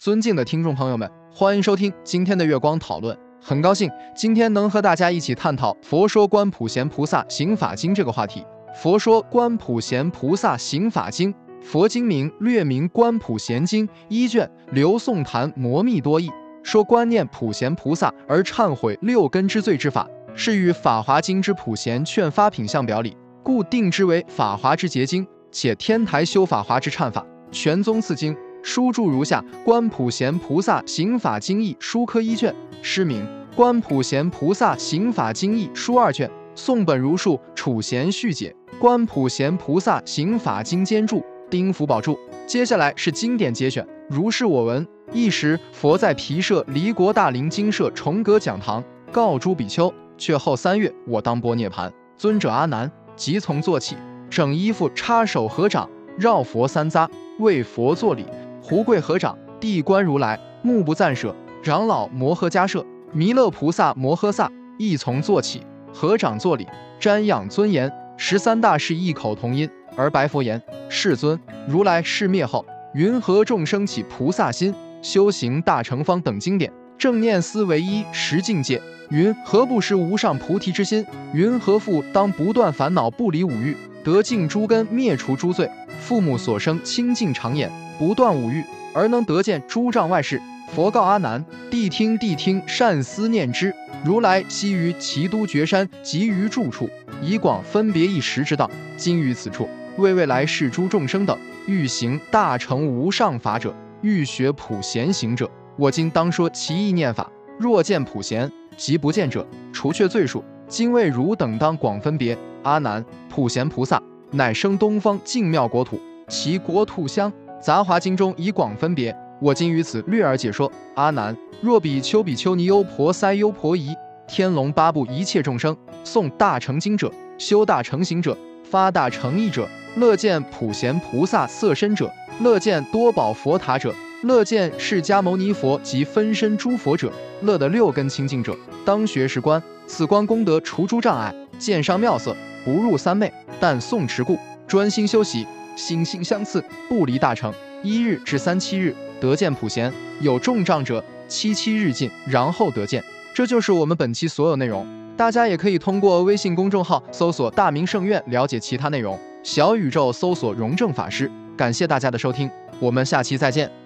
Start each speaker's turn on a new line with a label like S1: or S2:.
S1: 尊敬的听众朋友们，欢迎收听今天的月光讨论。很高兴今天能和大家一起探讨《佛说观普贤菩萨行法经》这个话题。《佛说观普贤菩萨行法经》，佛经名略名《观普贤经》，一卷刘宋坛摩密多译，说观念普贤菩萨而忏悔六根之罪之法，是与《法华经》之普贤劝发品相表里，故定之为《法华之结经》，且天台修法华之忏法，全宗次经。书注如下：《观普贤菩萨行法经义》书科一卷，诗名《观普贤菩萨行法经义》书二卷，宋本如数，楚贤续解，《观普贤菩萨行法经监注，丁福宝注。接下来是经典节选。如是我闻：一时佛在毗舍离国大林精舍重阁讲堂，告诸比丘：却后三月，我当波涅盘。尊者阿难即从坐起，整衣服，插手合掌，绕佛三匝，为佛作礼。胡贵合掌，地观如来，目不暂舍。长老摩诃迦摄、弥勒菩萨摩诃萨亦从坐起，合掌作礼，瞻仰尊严。十三大士异口同音而白佛言：“世尊，如来世灭后，云何众生起菩萨心，修行大乘方等经典，正念思维一实境界？云何不识无上菩提之心？云何复当不断烦恼，不离五欲，得净诸根，灭除诸罪？父母所生清净常眼。”不断五欲而能得见诸障外事，佛告阿难：谛听，谛听，善思念之。如来昔于齐都绝山，集于住处，以广分别一时之道。今于此处，为未来世诸众生等欲行大乘无上法者，欲学普贤行者，我今当说其意念法。若见普贤，即不见者，除却罪数。今为汝等当广分别。阿难，普贤菩萨乃生东方净妙国土，其国土香。杂华经中以广分别，我今于此略而解说。阿难，若比丘、比丘尼、优婆塞、优婆夷、天龙八部一切众生，诵大乘经者，修大乘行者，发大乘意者，乐见普贤菩萨色身者，乐见多宝佛塔者，乐见释迦牟尼佛及分身诸佛者，乐得六根清净者，当学是观。此观功德除诸障碍，见上妙色，不入三昧，但诵持故，专心修习。心心相似，不离大成。一日至三七日得见普贤，有重障者七七日尽，然后得见。这就是我们本期所有内容。大家也可以通过微信公众号搜索“大明圣院”了解其他内容。小宇宙搜索“荣正法师”。感谢大家的收听，我们下期再见。